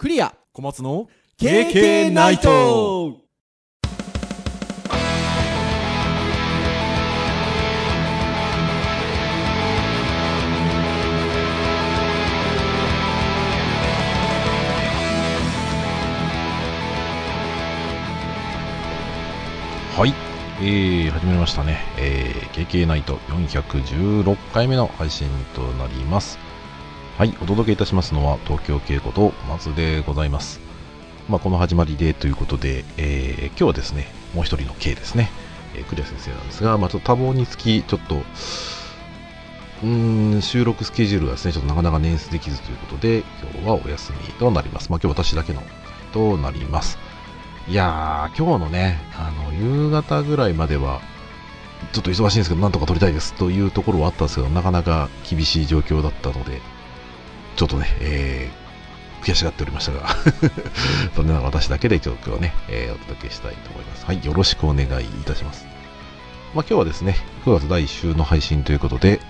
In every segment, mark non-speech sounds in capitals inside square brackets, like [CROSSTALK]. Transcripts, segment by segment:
クリア小松の KK ナイトはい、えー、始まりましたね。えー、KK ナイト416回目の配信となります。はい、お届けいたしますのは東京稽古と松でございます。まあ、この始まりでということで、えー、今日はですね、もう一人の K ですね、えー、クリア先生なんですが、まあ、ちょっと多忙につき、ちょっと、うん、収録スケジュールがですね、ちょっとなかなか捻出できずということで、今日はお休みとなります。まあ、今日私だけのとなります。いやー、今日のね、あの、夕方ぐらいまでは、ちょっと忙しいんですけど、なんとか撮りたいですというところはあったんですけど、なかなか厳しい状況だったので、ちょっとね、えー、悔しがっておりましたが、[LAUGHS] 残念ながら私だけで今日はね、えーお届けしたいと思います。はい、よろしくお願いいたします。まあ、今日はですね、9月第1週の配信ということで、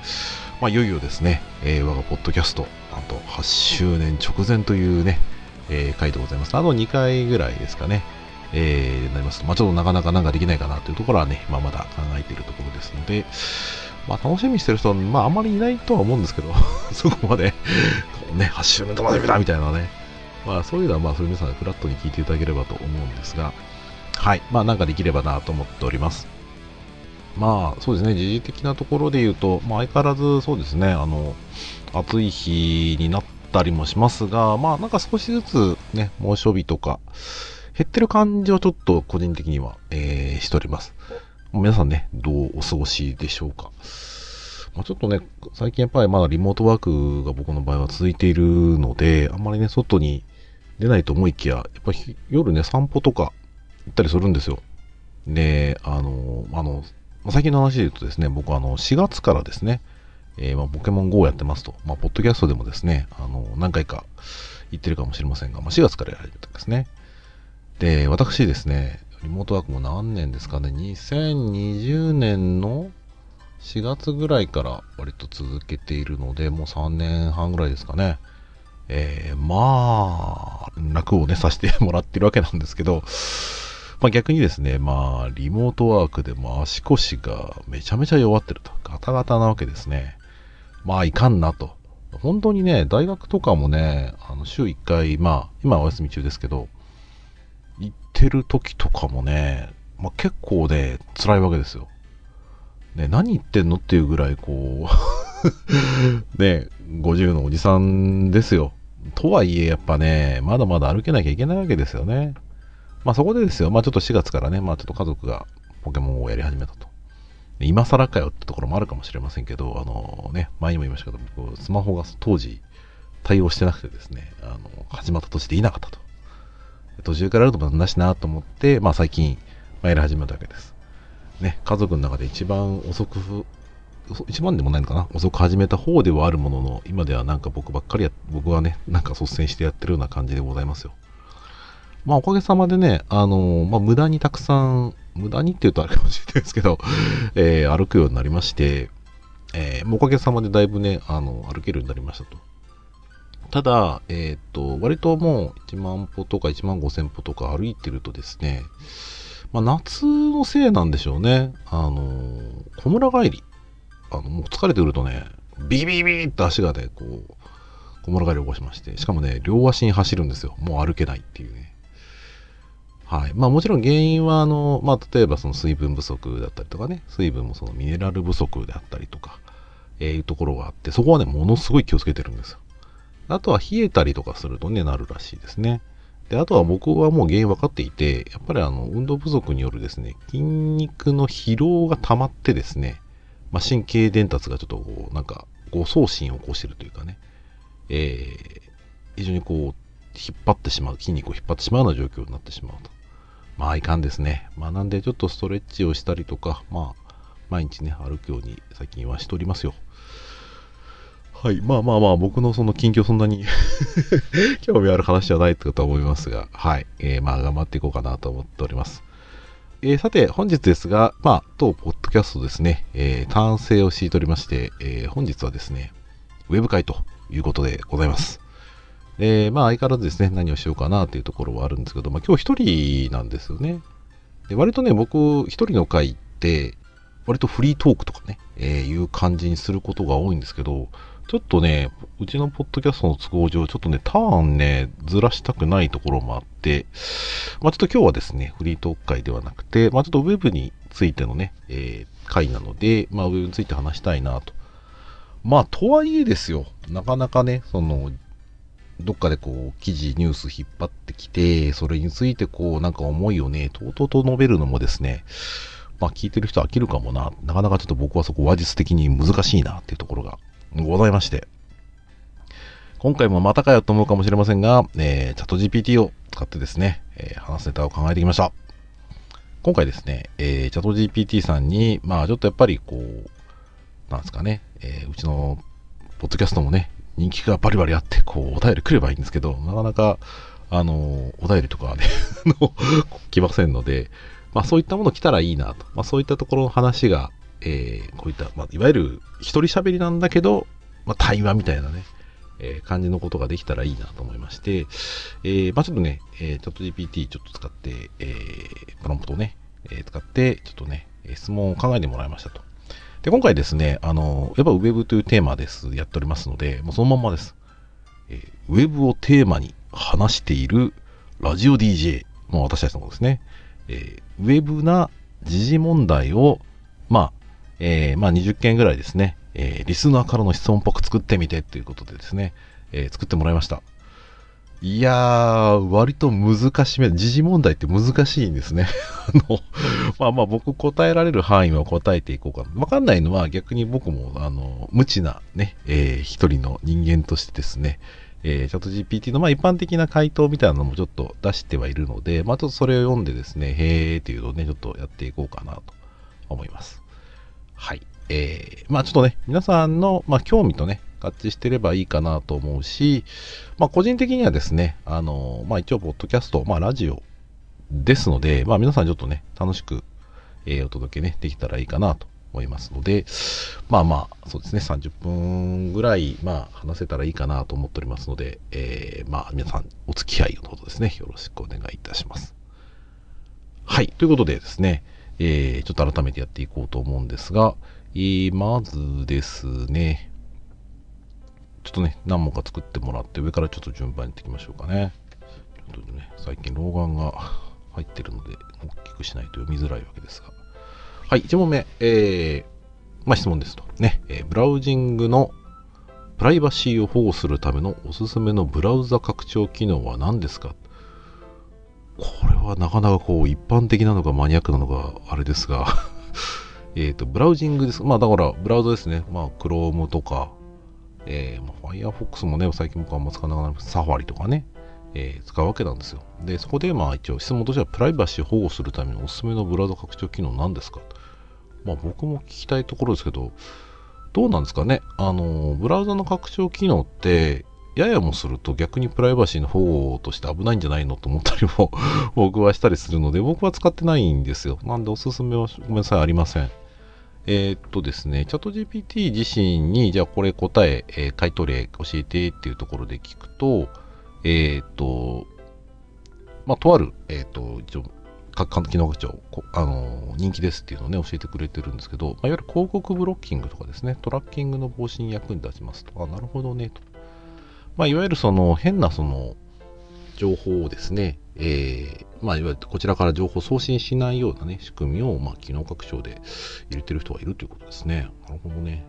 まあ、いよいよですね、えー我がポッドキャスト、なんと8周年直前というね、えー回でございます。あと2回ぐらいですかね、えーなりますと、まあ、ちょっとなかなかなんかできないかなというところはね、まあ、まだ考えているところですので、まあ、楽しみにしてる人は、まあ、あんまりいないとは思うんですけど、[LAUGHS] そこまで、こうね、8周年楽しみだみたいなね、まあ、そういうのは、まあ、それ皆さんフラットに聞いていただければと思うんですが、はい、まあ、なんかできればなと思っております。まあ、そうですね、時事的なところで言うと、まあ、相変わらずそうですね、あの、暑い日になったりもしますが、まあ、なんか少しずつね、猛暑日とか、減ってる感じはちょっと個人的には、えーしております。皆さんね、どうお過ごしでしょうか？まあ、ちょっとね、最近やっぱりまだリモートワークが僕の場合は続いているので、あんまりね、外に出ないと思いきや、やっぱり夜ね、散歩とか行ったりするんですよ。で、あの、あの、最近の話で言うとですね、僕はあの、4月からですね、えーまあ、ポケモン GO をやってますと、まあ、ポッドキャストでもですね、あの、何回か言ってるかもしれませんが、まあ、4月からやられてたんですね。で、私ですね、リモートワークも何年ですかね、2020年の4月ぐらいから割と続けているので、もう3年半ぐらいですかね。えー、まあ、楽をね、させてもらってるわけなんですけど、まあ逆にですね、まあ、リモートワークでも足腰がめちゃめちゃ弱ってると。ガタガタなわけですね。まあ、いかんなと。本当にね、大学とかもね、あの週1回、まあ、今はお休み中ですけど、てる時とかもね、まあ結構ね、辛いわけですよ。ね、何言ってんのっていうぐらい、こう、[LAUGHS] ね、50のおじさんですよ。とはいえ、やっぱね、まだまだ歩けなきゃいけないわけですよね。まあそこでですよ、まあちょっと4月からね、まあちょっと家族がポケモンをやり始めたと。今更かよってところもあるかもしれませんけど、あのね、前にも言いましたけど、僕、スマホが当時対応してなくてですね、あの、始まった年でいなかったと。途中からやるともなしなと思って、まあ最近、ま、やり始めたわけです。ね、家族の中で一番遅く、一番でもないのかな？遅く始めた方ではあるものの、今ではなんか僕ばっかりや、僕はね、なんか率先してやってるような感じでございますよ。まあおかげさまでね、あのまあ無駄にたくさん、無駄にって言うとあれかもしれないですけど、[LAUGHS] えー歩くようになりまして、えーおかげさまでだいぶね、あの、歩けるようになりましたと。ただ、えーっと、割ともう1万歩とか1万5千歩とか歩いてるとですね、まあ夏のせいなんでしょうね。あの、小村帰り。あの、もう疲れてくるとね、ビビビーって足がね、こう、小村帰りを起こしまして、しかもね、両足に走るんですよ。もう歩けないっていうね。はい。まあもちろん原因は、あの、まあ例えばその水分不足だったりとかね、水分もそのミネラル不足であったりとか、えーいうところがあって、そこはね、ものすごい気をつけてるんですよ。あとは冷えたりとかするとね、なるらしいですね。で、あとは僕はもう原因分かっていて、やっぱりあの、運動不足によるですね、筋肉の疲労が溜まってですね、まあ、神経伝達がちょっとこう、なんか、誤送信を起こしてるというかね、えー、非常にこう、引っ張ってしまう、筋肉を引っ張ってしまうような状況になってしまうと。まあ、いかんですね。まあ、なんでちょっとストレッチをしたりとか、まあ、毎日ね、歩くように最近はしておりますよ。はい。まあまあまあ、僕のその近況そんなに [LAUGHS] 興味ある話じゃないってことは思いますが、はい。えーまあ頑張っていこうかなと思っております。えーさて、本日ですが、まあ、当ポッドキャストですね、えー単性を敷いておりまして、えー本日はですね、ウェブ会ということでございます。えー、まあ相変わらずですね、何をしようかなというところはあるんですけど、まあ今日一人なんですよね。で割とね、僕一人の回って、割とフリートークとかね、えー、いう感じにすることが多いんですけど、ちょっとね、うちのポッドキャストの都合上、ちょっとね、ターンね、ずらしたくないところもあって、まあちょっと今日はですね、フリートーク会ではなくて、まあちょっとウェブについてのね、えー、回なので、まあウェブについて話したいなと。まあとはいえですよ、なかなかね、その、どっかでこう、記事、ニュース引っ張ってきて、それについてこう、なんか思いをね、とうとうと述べるのもですね、まあ聞いてる人飽きるかもな。なかなかちょっと僕はそこ話術的に難しいなっていうところがございまして。今回もまたかよと思うかもしれませんが、えー、チャット GPT を使ってですね、えー、話すネタを考えてきました。今回ですね、えー、チャット GPT さんに、まあちょっとやっぱりこう、なんですかね、えー、うちのポッドキャストもね、人気がバリバリあって、こう、お便り来ればいいんですけど、なかなか、あの、お便りとかはね [LAUGHS] 来ませんので、まあそういったもの来たらいいなと。まあそういったところの話が、えー、こういった、まあ、いわゆる一人喋りなんだけど、まあ対話みたいなね、えー、感じのことができたらいいなと思いまして、えー、まあちょっとね、えー、チャット GPT ちょっと使って、えー、プロンプトをね、えー、使って、ちょっとね、質問を考えてもらいましたと。で、今回ですね、あの、やっぱウェブというテーマです、やっておりますので、もうそのまんまです。えー、ウェブをテーマに話しているラジオ DJ の私たちのことですね。えー、ウェブな時事問題を、まあ、えー、まあ20件ぐらいですね、えー、リスナーからの質問っぽく作ってみてということでですね、えー、作ってもらいました。いやー、割と難しめ、時事問題って難しいんですね。[LAUGHS] あの、まあまあ僕答えられる範囲は答えていこうか。わかんないのは逆に僕も、あの、無知なね、えー、一人の人間としてですね、えー、チャット GPT のまあ一般的な回答みたいなのもちょっと出してはいるので、まあちょっとそれを読んでですね、へーっていうのをね、ちょっとやっていこうかなと思います。はい。えー、まあちょっとね、皆さんの、まあ、興味とね、合致してればいいかなと思うし、まあ個人的にはですね、あの、まあ一応、ポッドキャスト、まあラジオですので、まあ皆さんちょっとね、楽しく、えー、お届けね、できたらいいかなと思いますので、まあまあ、そうですね、30分ぐらい、まあ、話せたらいいかなと思っておりますので、えー、まあ、皆さん、お付き合いのほどですね、よろしくお願いいたします。はい、ということでですね、えー、ちょっと改めてやっていこうと思うんですが、えー、まずですね、ちょっとね、何問か作ってもらって、上からちょっと順番にやっていきましょうかね。ちょっとね、最近老眼が入ってるので、大きくしないと読みづらいわけですが。はい、1問目、えー、まあ、質問ですと。ね、えー、ブラウジングのプライバシーを保護するためのおすすめのブラウザ拡張機能は何ですか？これはなかなかこう一般的なのかマニアックなのかあれですが [LAUGHS] えっと、ブラウジングです。まあだからブラウザですね。まあ Chrome とか、えー、まあ、Firefox もね、最近僕はあんま使わなくなりました。サファリとかね、えー、使うわけなんですよ。で、そこでまあ一応質問としてはプライバシー保護するためのおすすめのブラウザ拡張機能何ですか？まあ僕も聞きたいところですけど、どうなんですかね？あの、ブラウザの拡張機能って、ややもすると逆にプライバシーの保護として危ないんじゃないのと思ったりも [LAUGHS] 僕はしたりするので、僕は使ってないんですよ。なんでおすすめはごめんなさい、ありません。えー、っとですね、チャット GPT 自身に、じゃあこれ答え、えー、回答例教えてっていうところで聞くと、えー、っと、まあ、とある、えっと、一応、各機能長、あの人気ですっていうのをね、教えてくれてるんですけど、まあ、いわゆる広告ブロッキングとかですね、トラッキングの防止に役に立ちますと。あ、なるほどね、と。まあ、いわゆるその変なその情報をですね、えー、まあ、いわゆるこちらから情報送信しないようなね、仕組みを、まあ、機能拡張で入れてる人がいるということですね。なるほどね。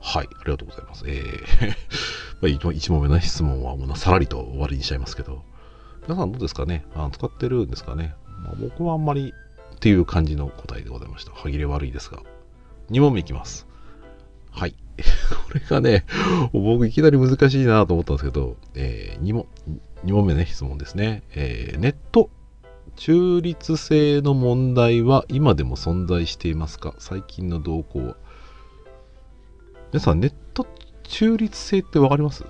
はい、ありがとうございます。えー、[LAUGHS] 1問目の質問はもうさらりと終わりにしちゃいますけど、皆さんどうですかね？あ使ってるんですかね？まあ、僕はあんまりっていう感じの答えでございました。歯切れ悪いですが。2問目いきます。はい。[LAUGHS] これがね、僕いきなり難しいなと思ったんですけど、えー、2, 問2問目ね、質問ですね。えー、ネット中立性の問題は今でも存在していますか？最近の動向は。皆さん、ネット中立性ってわかります？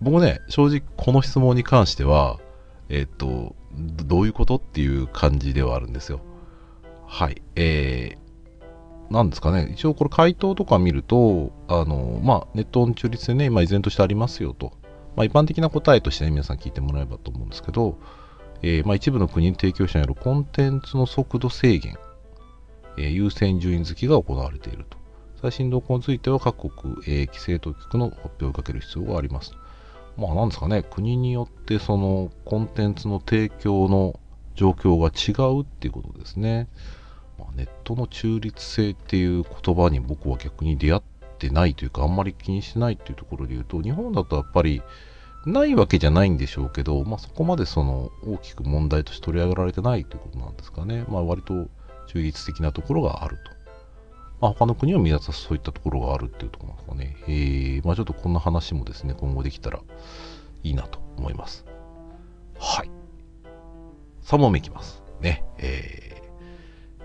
僕ね、正直この質問に関しては、えっ、ー、と、どういうこと？っていう感じではあるんですよ。はい。えー、なんですかね。一応これ回答とか見ると、あの、まあ、ネットの中立性ね、今依然としてありますよと。まあ、一般的な答えとしてね、皆さん聞いてもらえばと思うんですけど、えー、まあ、一部の国に提供者によるコンテンツの速度制限、えー、優先順位付きが行われていると。最新動向については各国、えー、規制当局の発表をかける必要があります。まあなんですかね、国によってそのコンテンツの提供の状況が違うっていうことですね。まあ、ネットの中立性っていう言葉に僕は逆に出会ってないというか、あんまり気にしないっていうところで言うと、日本だとやっぱりないわけじゃないんでしょうけど、まあ、そこまでその大きく問題として取り上げられてないということなんですかね。まあ、割と中立的なところがあると。まあ、他の国は皆さんそういったところがあるっていうところなんですかね。えー、まあ、ちょっとこんな話もですね、今後できたらいいなと思います。はい。3問目いきます。ね。えー、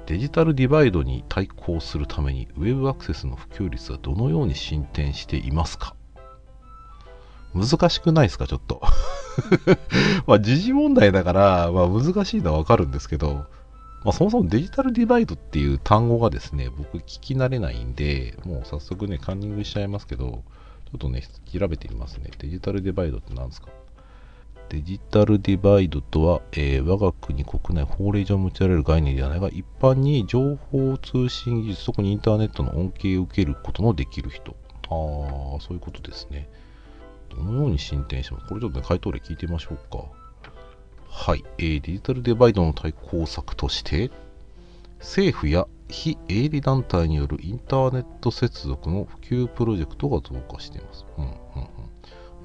デジタルディバイドに対抗するために、ウェブアクセスの普及率はどのように進展していますか？難しくないですか、ちょっと。[LAUGHS] まあ、時事問題だから、まあ、難しいのはわかるんですけど、まあ、そもそもデジタルディバイドっていう単語がですね、僕聞き慣れないんで、もう早速ね、カンニングしちゃいますけど、ちょっとね、調べてみますね。デジタルディバイドって何ですか？デジタルディバイドとは、えー、我が国国内法令上持ちられる概念ではないが、一般に情報通信技術、特にインターネットの恩恵を受けることのできる人。ああ、そういうことですね。どのように進展してますこれちょっとね、回答例聞いてみましょうか。はい、えー、デジタルデバイドの対抗策として、政府や非営利団体によるインターネット接続の普及プロジェクトが増加しています。うんうん、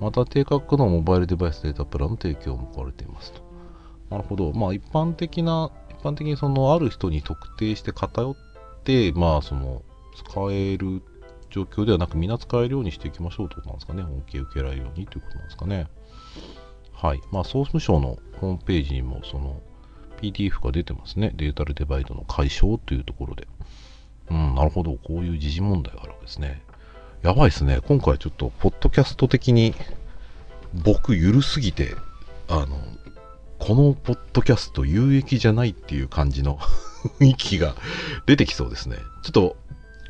また、低価格のモバイルデバイスデータプランの提供も行われていますと。なるほど。まあ、一般的な、一般的にその、ある人に特定して偏って、まあ、その、使える状況ではなく、みんな使えるようにしていきましょうということなんですかね。恩恵を受けられるようにということなんですかね。はい。まあ、総務省のホームページにも、その、PDF が出てますね。データルデバイドの解消というところで。うん、なるほど。こういう時事問題があるわけですね。やばいですね。今回ちょっと、ポッドキャスト的に、僕、ゆるすぎて、あの、このポッドキャスト有益じゃないっていう感じの [LAUGHS] 雰囲気が出てきそうですね。ちょっと、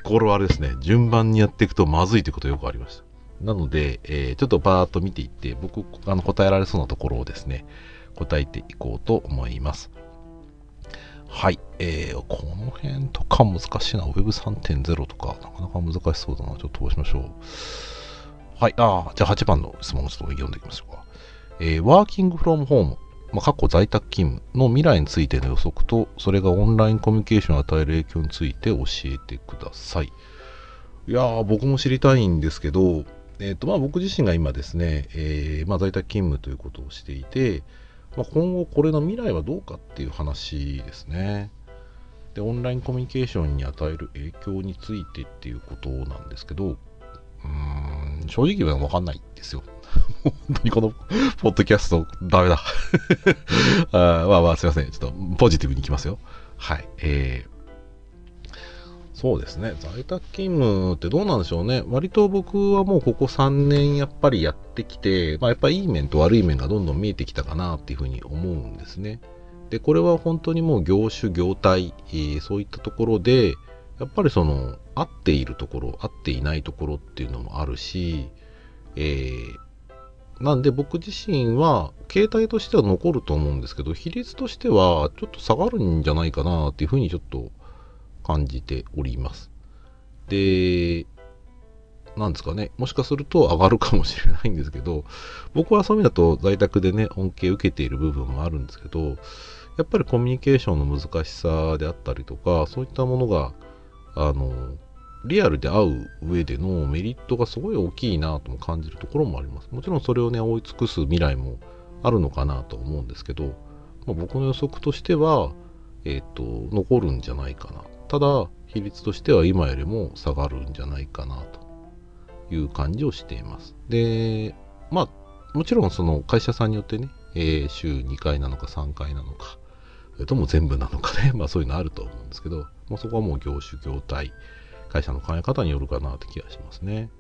これはあれですね。順番にやっていくとまずいということよくありました。なので、えー、ちょっとバーッと見ていって、僕、あの答えられそうなところをですね、答えていこうと思います。はい。えー、この辺とか難しいな。Web3.0 とか、なかなか難しそうだな。ちょっと飛ばしましょう。はい。ああ、じゃあ8番の質問をちょっと読んでいきましょうか。えー、ワーキングフロムホーム、まあ、過去在宅勤務の未来についての予測と、それがオンラインコミュニケーションを与える影響について教えてください。いやー、僕も知りたいんですけど、えーとまあ、僕自身が今ですね、えー、まあ、在宅勤務ということをしていて、まあ、今後これの未来はどうかっていう話ですね。で、オンラインコミュニケーションに与える影響についてっていうことなんですけど、うーん、正直はわかんないですよ。[LAUGHS] 本当にこのポッドキャストダメだ [LAUGHS] あ。まあまあすいません。ちょっとポジティブにいきますよ。はい。えー、そうですね。在宅勤務ってどうなんでしょうね。割と僕はもうここ3年やっぱりやってきて、まあ、やっぱりいい面と悪い面がどんどん見えてきたかなっていうふうに思うんですね。で、これは本当にもう業種、業態、えー、そういったところで、やっぱりその、合っているところ、合っていないところっていうのもあるし、えー、なんで僕自身は、携帯としては残ると思うんですけど、比率としてはちょっと下がるんじゃないかなっていうふうにちょっと感じております。で、なんですかね、もしかすると上がるかもしれないんですけど、僕はそういう意味だと在宅でね、恩恵を受けている部分もあるんですけど、やっぱりコミュニケーションの難しさであったりとか、そういったものが、あの、リアルで会う上でのメリットがすごい大きいなとも感じるところもあります。もちろんそれをね、追い尽くす未来もあるのかなと思うんですけど、まあ、僕の予測としては、えっ、ー、と、残るんじゃないかな。ただ、比率としては今よりも下がるんじゃないかなという感じをしています。で、まあ、もちろんその会社さんによってね、えー、週2回なのか3回なのか、それとも全部なのかね、[LAUGHS] まあそういうのあると思うんですけど、まあ、そこはもう業種、業態、会社の考え方によるかなって気がしますね。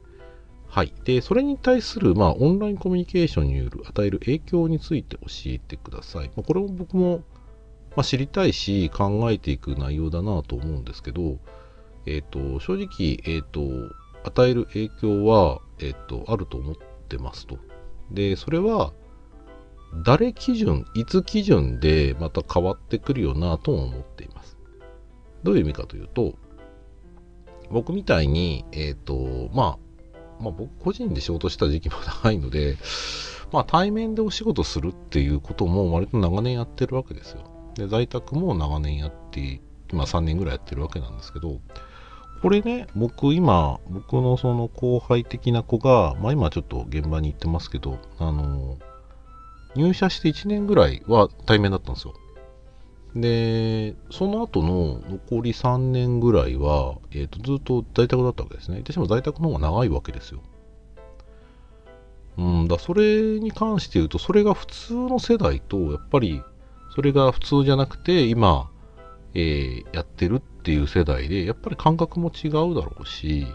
はい。で、それに対する、まあ、オンラインコミュニケーションによる与える影響について教えてください。まあ、これも僕もまあ、知りたいし考えていく内容だなと思うんですけど、えっ、ー、と、正直、えっ、ー、と、与える影響は、えっ、ー、と、あると思ってますと。で、それは、誰基準、いつ基準でまた変わってくるよなとも思っています。どういう意味かというと、僕みたいに、えっ、ー、と、まあ、まあ僕個人で仕事した時期も [LAUGHS] 長いので、まあ対面でお仕事するっていうことも割と長年やってるわけですよ。で、在宅も長年やって、今3年ぐらいやってるわけなんですけど、これね、僕今、僕のその後輩的な子が、まあ今ちょっと現場に行ってますけど、あの、入社して1年ぐらいは対面だったんですよ。で、その後の残り3年ぐらいは、えっ、ー、と、ずっと在宅だったわけですね。私も在宅の方が長いわけですよ。うん、だそれに関して言うと、それが普通の世代と、やっぱり、それが普通じゃなくて、今、えー、やってるっていう世代で、やっぱり感覚も違うだろうし、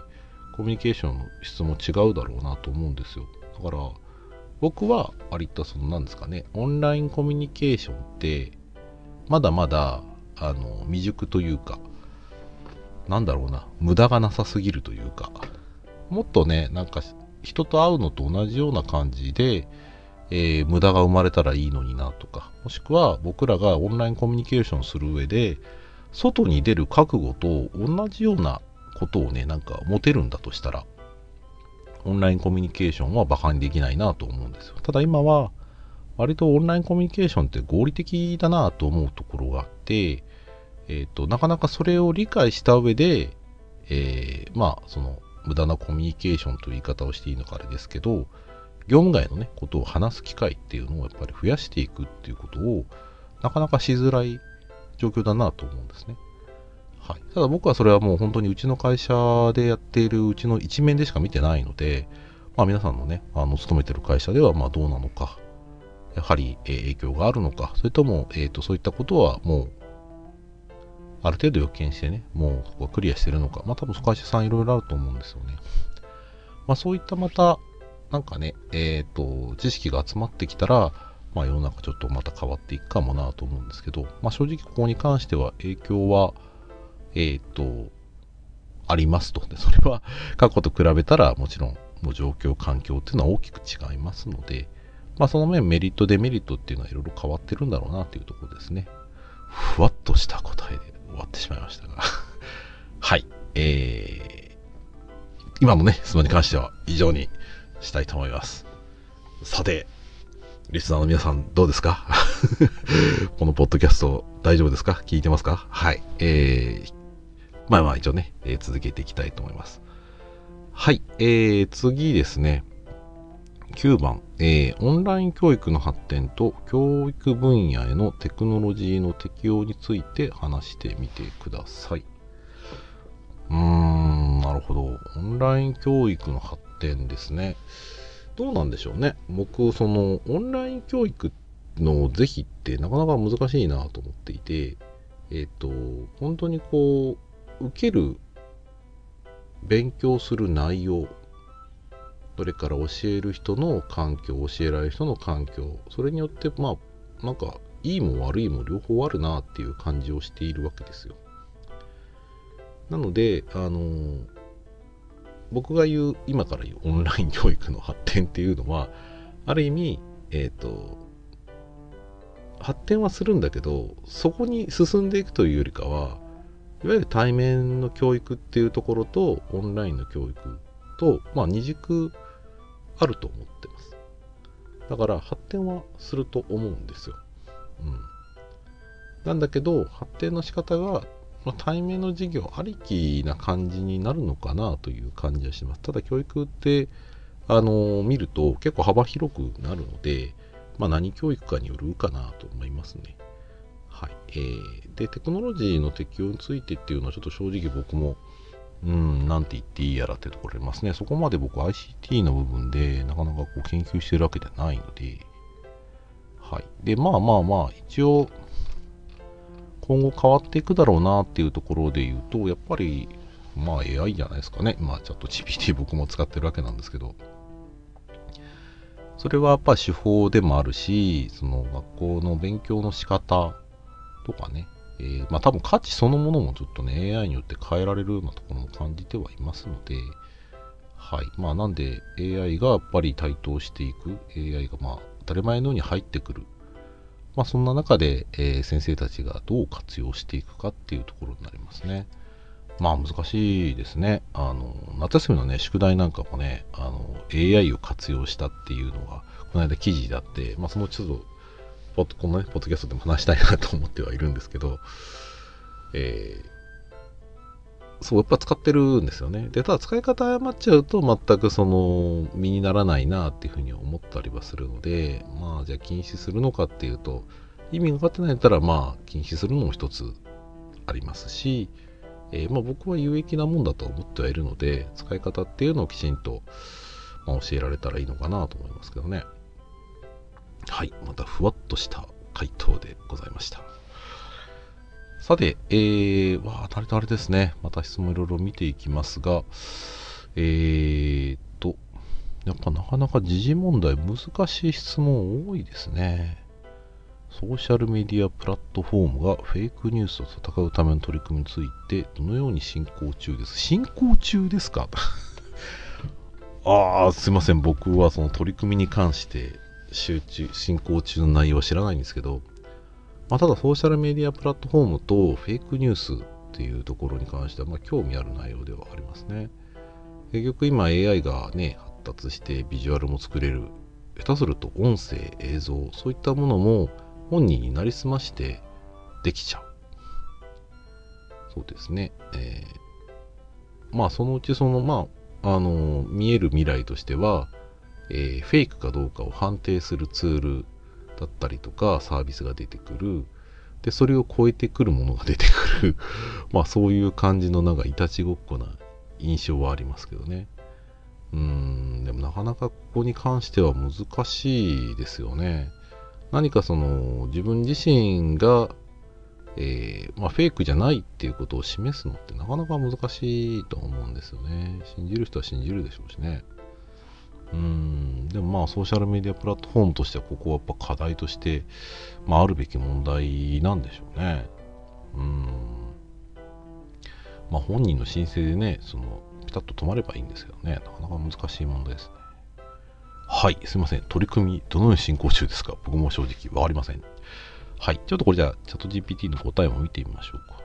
コミュニケーションの質も違うだろうなと思うんですよ。だから、僕は割とその何ですかね、オンラインコミュニケーションって、まだまだ、あの、未熟というか、なんだろうな、無駄がなさすぎるというか、もっとね、なんか、人と会うのと同じような感じで、えー、無駄が生まれたらいいのになとか、もしくは僕らがオンラインコミュニケーションする上で、外に出る覚悟と同じようなことをね、なんか持てるんだとしたら、オンラインコミュニケーションは馬鹿にできないなと思うんですよ。ただ今は、割とオンラインコミュニケーションって合理的だなと思うところがあって、えっ、ー、と、なかなかそれを理解した上で、えー、まあ、その、無駄なコミュニケーションという言い方をしていいのかあれですけど、業務外のね、ことを話す機会っていうのをやっぱり増やしていくっていうことを、なかなかしづらい状況だなと思うんですね。はい。ただ僕はそれはもう本当にうちの会社でやっているうちの一面でしか見てないので、まあ皆さんのね、あの、勤めてる会社ではまあどうなのか、やはり、影響があるのか、それとも、えっ、ー、と、そういったことはもう、ある程度予見してね、もうここはクリアしてるのか、まあ多分会社さんいろいろあると思うんですよね。まあそういったまた、なんかね、えっ、ー、と、知識が集まってきたら、まあ世の中ちょっとまた変わっていくかもなと思うんですけど、まあ正直ここに関しては影響は、えっ、ー、と、ありますと。で、それは [LAUGHS] 過去と比べたらもちろん、もう状況、環境っていうのは大きく違いますので、まあその面メリット、デメリットっていうのはいろいろ変わってるんだろうなっていうところですね。ふわっとした答えで終わってしまいましたが [LAUGHS] はい。えー、今のね、質問に関しては以上にしたいと思います。さて、リスナーの皆さんどうですか？[LAUGHS] このポッドキャスト大丈夫ですか？聞いてますか？はい。えー、まあまあ一応ね、えー、続けていきたいと思います。はい。えー、次ですね。9番、えー、オンライン教育の発展と教育分野へのテクノロジーの適用について話してみてください。うーん、なるほど。オンライン教育の発展ですね。どうなんでしょうね。僕、その、オンライン教育の是非ってなかなか難しいなと思っていて、えっ、ー、と、本当にこう、受ける、勉強する内容、それから教える人の環境、教えられる人の環境、それによって、まあ、なんか、いいも悪いも両方あるなっていう感じをしているわけですよ。なので、あの僕が言う、今から言うオンライン教育の発展っていうのは、ある意味、えっ、ー、と、発展はするんだけど、そこに進んでいくというよりかは、いわゆる対面の教育っていうところと、オンラインの教育と、まあ、二軸あると思ってます。だから発展はすると思うんですよ。うん。なんだけど、発展の仕方が、まあ、対面の授業ありきな感じになるのかなという感じはします。ただ教育って、あの、見ると結構幅広くなるので、まあ、何教育かによるかなと思いますね。はい。えー、で、テクノロジーの適用についてっていうのはちょっと正直僕もうん、なんて言っていいやらってところありますね。そこまで僕 ICT の部分でなかなかこう研究してるわけではないので、はい。で、まあまあまあ、一応、今後変わっていくだろうなっていうところで言うと、やっぱり、まあ AI じゃないですかね。まあちょっと GPT 僕も使ってるわけなんですけど、それはやっぱ手法でもあるし、その学校の勉強の仕方とかね、えー、まあ多分価値そのものもちょっとね、AI によって変えられるようなところも感じてはいますので、はい。まあ、なんで AI がやっぱり台頭していく、AI がまあ、当たり前のように入ってくる。まあ、そんな中で、えー、先生たちがどう活用していくかっていうところになりますね。まあ難しいですね。あの、夏休みのね、宿題なんかもね、あの、AI を活用したっていうのが、この間記事であって、まあそのちょっと、このね、ポッドキャストでも話したいなと思ってはいるんですけど、えー、そう、やっぱ使ってるんですよね。で、ただ使い方誤っちゃうと全くその身にならないなっていうふうに思ったりはするので、まあじゃあ禁止するのかっていうと、意味がかってないんだったらまあ禁止するのも一つありますし、えー、まあ、僕は有益なもんだと思ってはいるので、使い方っていうのをきちんと、まあ、教えられたらいいのかなと思いますけどね。はい、またふわっとした回答でございました。さて、えー、わあ、あれとあれですね。また質問いろいろ見ていきますが、えーと、やっぱなかなか時事問題難しい質問多いですね。ソーシャルメディアプラットフォームがフェイクニュースと戦うための取り組みについてどのように進行中です？進行中ですか？[LAUGHS] ああ、すいません。僕はその取り組みに関して集中、進行中の内容は知らないんですけど、まあ、ただソーシャルメディアプラットフォームとフェイクニュースっていうところに関しては、まあ、興味ある内容ではありますね。結局今 AI がね、発達してビジュアルも作れる。下手すると音声、映像、そういったものも本人になりすましてできちゃう。そうですね。えー、まあそのうちそのまあ、あの、見える未来としては、えー、フェイクかどうかを判定するツールだったりとかサービスが出てくる。で、それを超えてくるものが出てくる。[LAUGHS] まあそういう感じのなんかいたちごっこな印象はありますけどね。うん、でもなかなかここに関しては難しいですよね。何かその自分自身が、えー、まあ、フェイクじゃないっていうことを示すのってなかなか難しいと思うんですよね。信じる人は信じるでしょうしね。でもまあソーシャルメディアプラットフォームとしてはここはやっぱ課題として、まあ、あるべき問題なんでしょうね。うん。まあ本人の申請でね、そのピタッと止まればいいんですけどね、なかなか難しい問題ですね。はい、すいません。取り組み、どのように進行中ですか？僕も正直わかりません。はい、ちょっとこれじゃあ、チャット GPT の答えも見てみましょうか。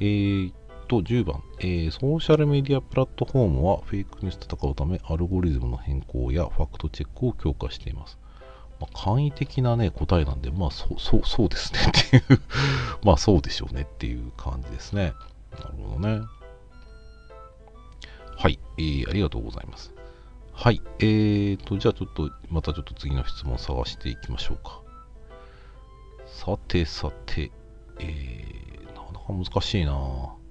えーと、10番、えー、ソーシャルメディアプラットフォームはフェイクニュースと戦うため、アルゴリズムの変更やファクトチェックを強化しています。まあ、簡易的なね、答えなんで、まあ、そう、そ、そうですねっていう [LAUGHS] まあ、そうでしょうねっていう感じですね。なるほどね。はい、えー、ありがとうございます。はい。えーと、じゃあちょっと、またちょっと次の質問を探していきましょうか。さてさて、えー、なかなか難しいなぁ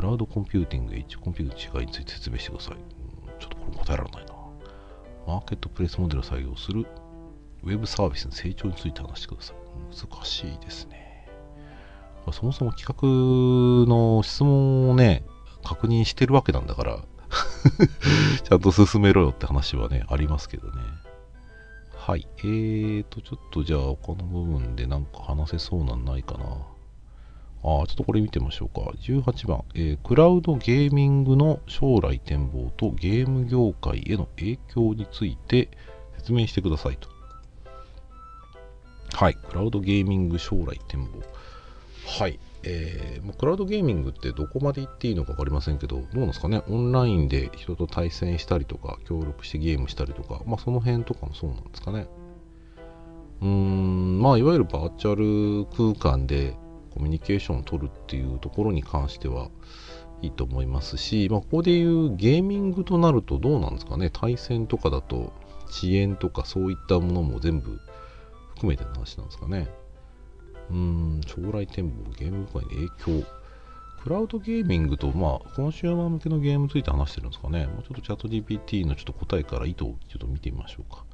クラウドコンピューティング、H コンピューティング違いについて説明してください。ちょっとこれ答えられないな。マーケットプレイスモデルを採用するウェブサービスの成長について話してください。難しいですね。そもそも企画の質問をね、確認してるわけなんだから、[LAUGHS] ちゃんと進めろよって話はね、ありますけどね。はい。えーと、ちょっとじゃあ他の部分でなんか話せそうなんないかな。あ、ちょっとこれ見てみましょうか。18番、えー、クラウドゲーミングの将来展望とゲーム業界への影響について説明してくださいと。はい。クラウドゲーミング将来展望。はい。えー、クラウドゲーミングってどこまで行っていいのか分かりませんけど、どうなんですかね、オンラインで人と対戦したりとか、協力してゲームしたりとか、まあ、その辺とかもそうなんですかね？うーん、まあ、いわゆるバーチャル空間でコミュニケーションを取るっていうところに関してはいいと思いますし、まあ、ここでいうゲーミングとなるとどうなんですかね、対戦とかだと遅延とかそういったものも全部含めての話なんですかね。うん、将来展望、ゲーム界に影響。クラウドゲーミングと、まあ、コンシューマー向けのゲームについて話してるんですかね。もうちょっとチャット GPT のちょっと答えから意図をちょっと見てみましょうか。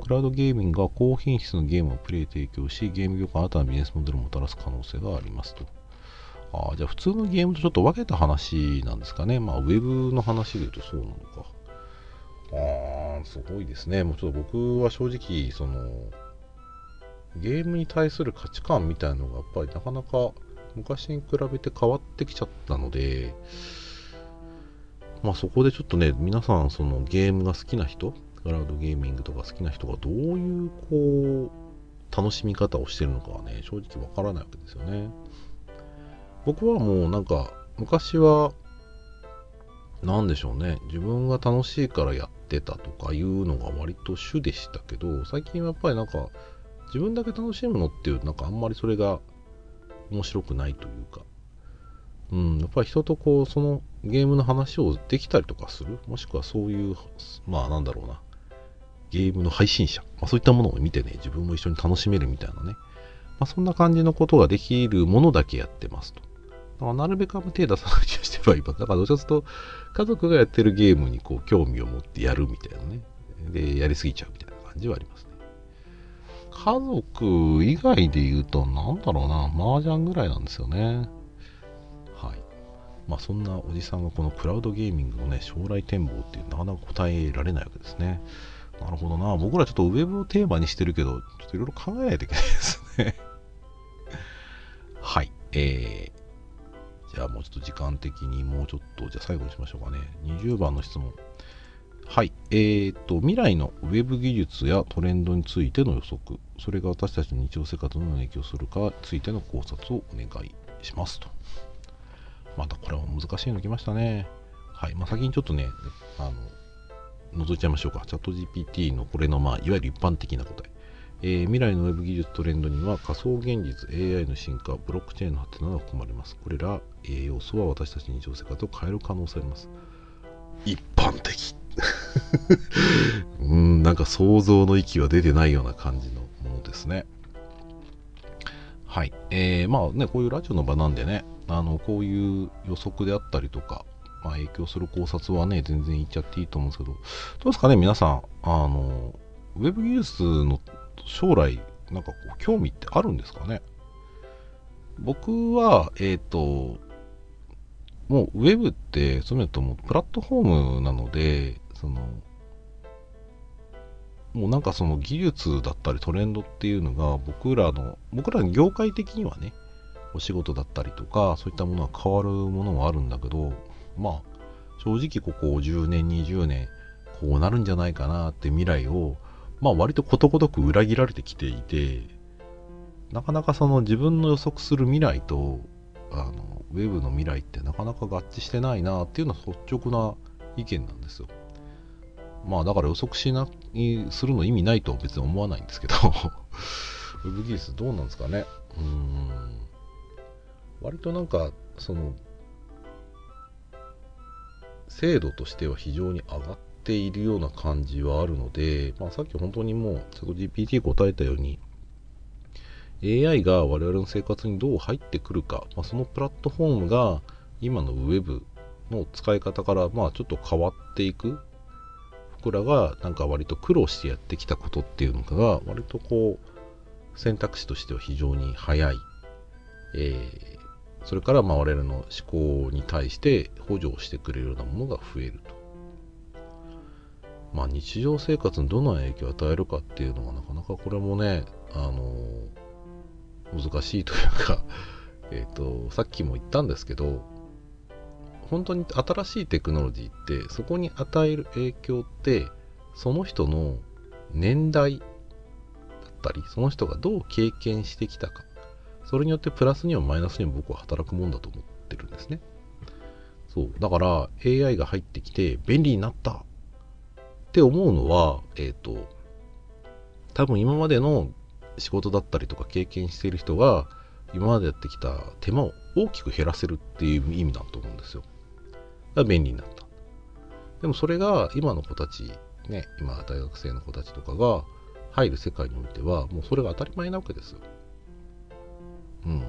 クラウドゲーミングが高品質のゲームをプレイ提供し、ゲーム業界新たなビジネスモデルをもたらす可能性がありますと。あじゃあ普通のゲームとちょっと分けた話なんですかね。まあ、ウェブの話で言うとそうなのか。ああ、すごいですね。もうちょっと僕は正直、その、ゲームに対する価値観みたいなのがやっぱりなかなか昔に比べて変わってきちゃったので、まあそこでちょっとね、皆さんそのゲームが好きな人、クラウドゲーミングとか好きな人がどういうこう、楽しみ方をしてるのかはね、正直わからないわけですよね。僕はもうなんか、昔は、なんでしょうね、自分が楽しいからやってたとかいうのが割と主でしたけど、最近はやっぱりなんか、自分だけ楽しむのっていう、なんかあんまりそれが面白くないというか、うん、やっぱり人とこう、そのゲームの話をできたりとかする、もしくはそういう、まあなんだろうな、ゲームの配信者、まあ、そういったものを見てね、自分も一緒に楽しめるみたいなね、まあ、そんな感じのことができるものだけやってますと。だからなるべくあんま手出さないようにしてばいいだからどちらかというと、家族がやってるゲームにこう興味を持ってやるみたいなね。で、やりすぎちゃうみたいな感じはありますね。家族以外で言うと、なんだろうな、麻雀ぐらいなんですよね。はい。まあそんなおじさんがこのクラウドゲーミングのね、将来展望っていうのはなかなか答えられないわけですね。なるほどな。僕らちょっとウェブをテーマにしてるけど、ちょっといろいろ考えないといけないですね。[LAUGHS] はい。えー、じゃあもうちょっと時間的にもうちょっと、じゃあ最後にしましょうかね。20番の質問。はい。えー、と、未来のウェブ技術やトレンドについての予測、それが私たちの日常生活に影響するかについての考察をお願いしますと。またこれは難しいの来ましたね。はい。まあ、先にちょっとね、あの、覗いちゃいましょうか。チャット GPT のこれの、まあ、いわゆる一般的な答え。えー、未来のウェブ技術トレンドには仮想現実、AI の進化、ブロックチェーンの発展などが含まれます。これら、えー、要素は私たち日常生活を変える可能性あります。一般的。[LAUGHS] うん、なんか想像の域は出てないような感じのものですね。はい。えー、まあね、こういうラジオの場なんでね、あの、こういう予測であったりとか、まあ影響する考察はね、全然言っちゃっていいと思うんですけど、どうですかね、皆さん、あの、ウェブ技術の将来、なんかこう、興味ってあるんですかね？僕は、えっ、ー、と、もうウェブって、そういうともうプラットフォームなので、その、もうなんかその技術だったりトレンドっていうのが僕らの、僕らの業界的にはね、お仕事だったりとか、そういったものは変わるものはあるんだけど、まあ、正直ここ10年、20年、こうなるんじゃないかなって未来を、まあ割とことごとく裏切られてきていて、なかなかその自分の予測する未来と、あの、ウェブの未来ってなかなか合致してないなっていうのは率直な意見なんですよ。まあだから予測しな、するの意味ないと別に思わないんですけど [LAUGHS] ウェブ技術どうなんですかね。うん。割となんか、その、精度としては非常に上がっているような感じはあるので、まあ、さっき本当にもう、チャット GPT 答えたように、AI が我々の生活にどう入ってくるか、まあ、そのプラットフォームが今のウェブの使い方からまあちょっと変わっていく。僕らがなんか割と苦労してやってきたことっていうのが割とこう選択肢としては非常に早い、え、それからまあ我々の思考に対して補助をしてくれるようなものが増えると。まあ日常生活にどの影響を与えるかっていうのがなかなかこれもねあの難しいというか [LAUGHS] えっ、とさっきも言ったんですけど本当に新しいテクノロジーってそこに与える影響ってその人の年代だったりその人がどう経験してきたかそれによってプラスにもマイナスにも僕は働くもんだと思ってるんですねそうだから AI が入ってきて便利になったって思うのはえっ、ー、と多分今までの仕事だったりとか経験している人が今までやってきた手間を大きく減らせるっていう意味だと思うんですよ。が便利になった。でもそれが今の子たち、ね、今大学生の子たちとかが入る世界においては、もうそれが当たり前なわけですよ。うん。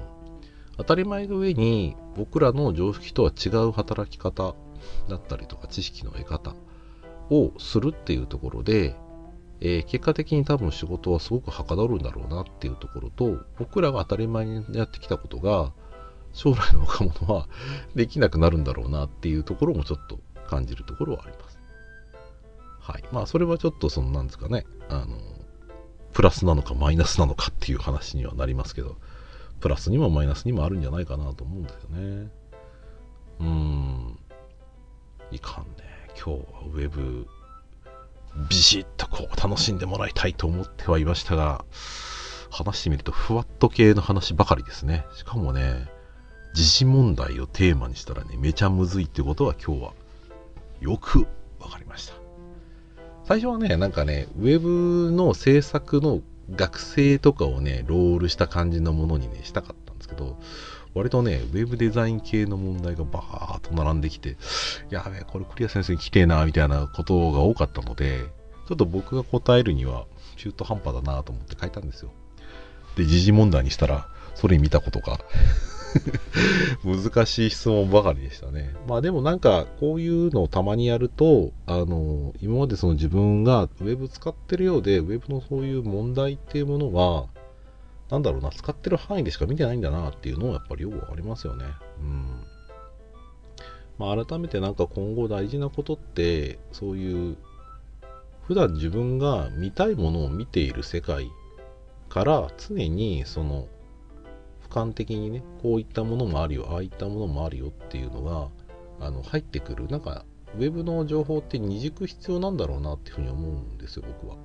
当たり前の上に僕らの常識とは違う働き方だったりとか知識の得方をするっていうところで、えー、結果的に多分仕事はすごくはかどるんだろうなっていうところと、僕らが当たり前にやってきたことが、将来の若者は [LAUGHS] できなくなるんだろうなっていうところもちょっと感じるところはあります。はい。まあ、それはちょっとその、なんですかね、あの、プラスなのかマイナスなのかっていう話にはなりますけど、プラスにもマイナスにもあるんじゃないかなと思うんですよね。うん。いかんね。今日はウェブ、ビシッとこう楽しんでもらいたいと思ってはいましたが、話してみるとふわっと系の話ばかりですね。しかもね、時事問題をテーマにしたらね、めちゃむずいってことは今日はよくわかりました。最初はね、なんかね、ウェブの制作の学生とかをね、ロールした感じのものにね、したかったんですけど、割とね、ウェブデザイン系の問題がバーっと並んできて、やべえ、これクリア先生に来てえな、みたいなことが多かったので、ちょっと僕が答えるには中途半端だなと思って書いたんですよ。で、時事問題にしたら、それ見たことか。[LAUGHS] 難しい質問ばかりでしたね。まあでもなんかこういうのをたまにやると、あの、今までその自分がウェブ使ってるようで、ウェブのそういう問題っていうものは、なんだろうな、使ってる範囲でしか見てないんだなっていうのはやっぱりよくわかりますよね。うん。まあ改めてなんか今後大事なことって、そういう、普段自分が見たいものを見ている世界から常にその俯瞰的にねこういったものもあるよああいったものもあるよっていうのがあの入ってくるなんかウェブの情報って二軸必要なんだろうなっていうふうに思うんですよ僕は。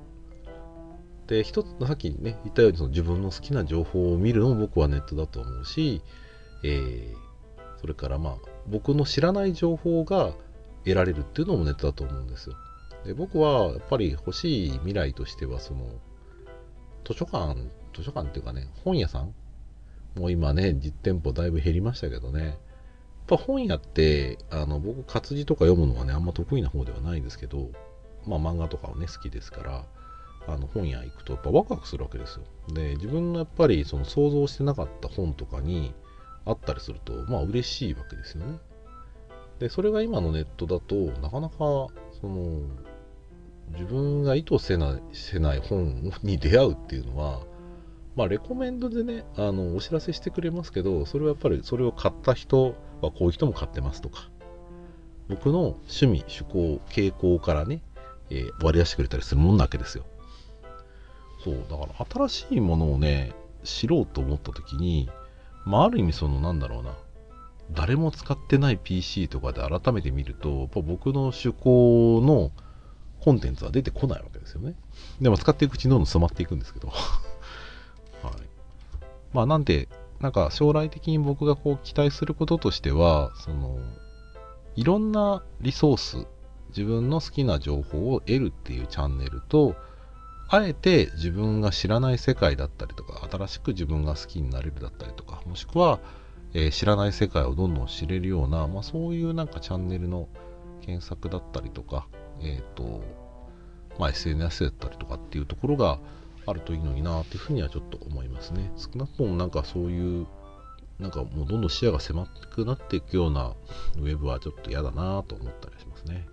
で一つさっきね言ったようにその自分の好きな情報を見るのも僕はネットだと思うし、えー、それからまあ僕の知らない情報が得られるっていうのもネットだと思うんですよ。で僕はやっぱり欲しい未来としてはその図書館、図書館っていうかね、本屋さんもう今ね、実店舗だいぶ減りましたけどね。やっぱ本屋って、あの、僕活字とか読むのはね、あんま得意な方ではないですけど、まあ漫画とかはね、好きですから、あの本屋行くとやっぱワクワクするわけですよ。で、自分のやっぱりその想像してなかった本とかにあったりすると、まあ嬉しいわけですよね。で、それが今のネットだとなかなか、その、自分が意図せなせない本に出会うっていうのは、まあ、レコメンドでね、あの、お知らせしてくれますけど、それはやっぱり、それを買った人はこういう人も買ってますとか、僕の趣味、趣向、傾向からね、えー、割り出してくれたりするもんなわけですよ。そう、だから新しいものをね、知ろうと思った時に、まあ、ある意味その、なんだろうな、誰も使ってない PC とかで改めて見ると、やっぱ僕の趣向の、コンテンツは出てこないわけですよね。でも使っていくうちにどんどん染まっていくんですけど。まあなんで、なんか将来的に僕がこう期待することとしては、その、いろんなリソース、自分の好きな情報を得るっていうチャンネルと、あえて自分が知らない世界だったりとか、新しく自分が好きになれるだったりとか、もしくは、えー、知らない世界をどんどん知れるような、まあそういうなんかチャンネルの検索だったりとか、えっ、ー、と、まあ、SNS だったりとかっていうところがあるといいのになっていうふうにはちょっと思いますね。少なくともなんかそういう、なんかもうどんどん視野が狭くなっていくようなウェブはちょっと嫌だなと思ったりしますね。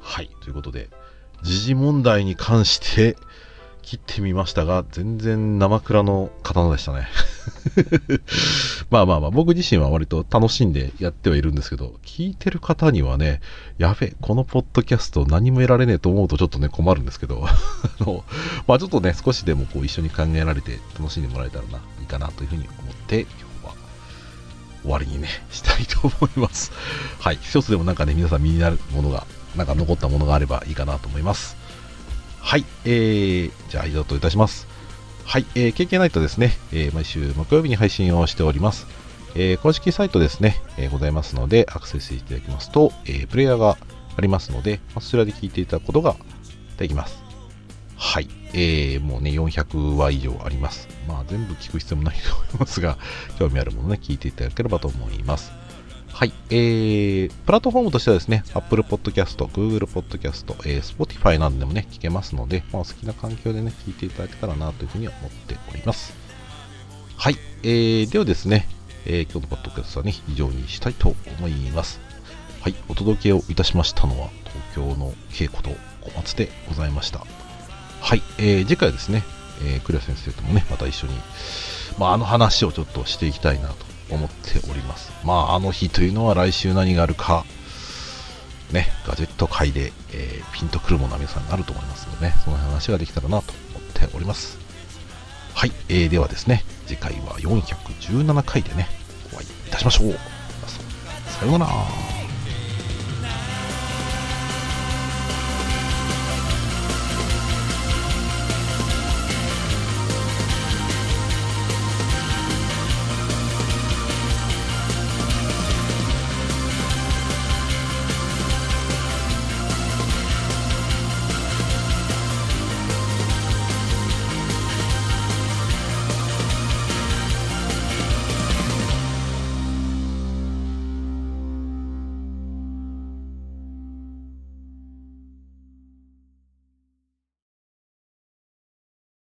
はい。ということで、時事問題に関して切ってみましたが、全然生倉の刀でしたね。[LAUGHS] まあまあまあ、僕自身は割と楽しんでやってはいるんですけど、聞いてる方にはね、やべ、このポッドキャスト何も得られねえと思うとちょっとね、困るんですけど、[LAUGHS] あの、まあちょっとね、少しでもこう一緒に考えられて楽しんでもらえたらな、いいかなというふうに思って、今日は終わりにね、[LAUGHS] したいと思います。はい。一つでもなんかね、皆さん身になるものが、なんか残ったものがあればいいかなと思います。はい。えー、じゃあ以上といたします。はい、えー、KK ナイトですね、えー、毎週木曜日に配信をしております。えー、公式サイトですね、えー、ございますので、アクセスしていただきますと、えー、プレイヤーがありますので、そちらで聞いていただくことができます。はい、えー、もうね、400話以上あります。まあ、全部聞く必要もないと思いますが、興味あるものね、聞いていただければと思います。はい。えー、プラットフォームとしてはですね、Apple Podcast、Google Podcast、えー、Spotify などでもね、聞けますので、まあ、好きな環境でね、聞いていただけたらなというふうに思っております。はい。えー、ではですね、えー、今日のポッドキャストはね、以上にしたいと思います。はい。お届けをいたしましたのは、東京の稽古と小松でございました。はい。えー、次回ですね、えー、クリア先生ともね、また一緒に、まあ、あの話をちょっとしていきたいなと思っております。まあ、あの日というのは来週何があるか、ね、ガジェット界で、えー、ピンとくるものは皆さんあると思いますのでね、その話ができたらなと思っております。はい、えー、ではですね、次回は417回でね、お会いいたしましょう。さようなら。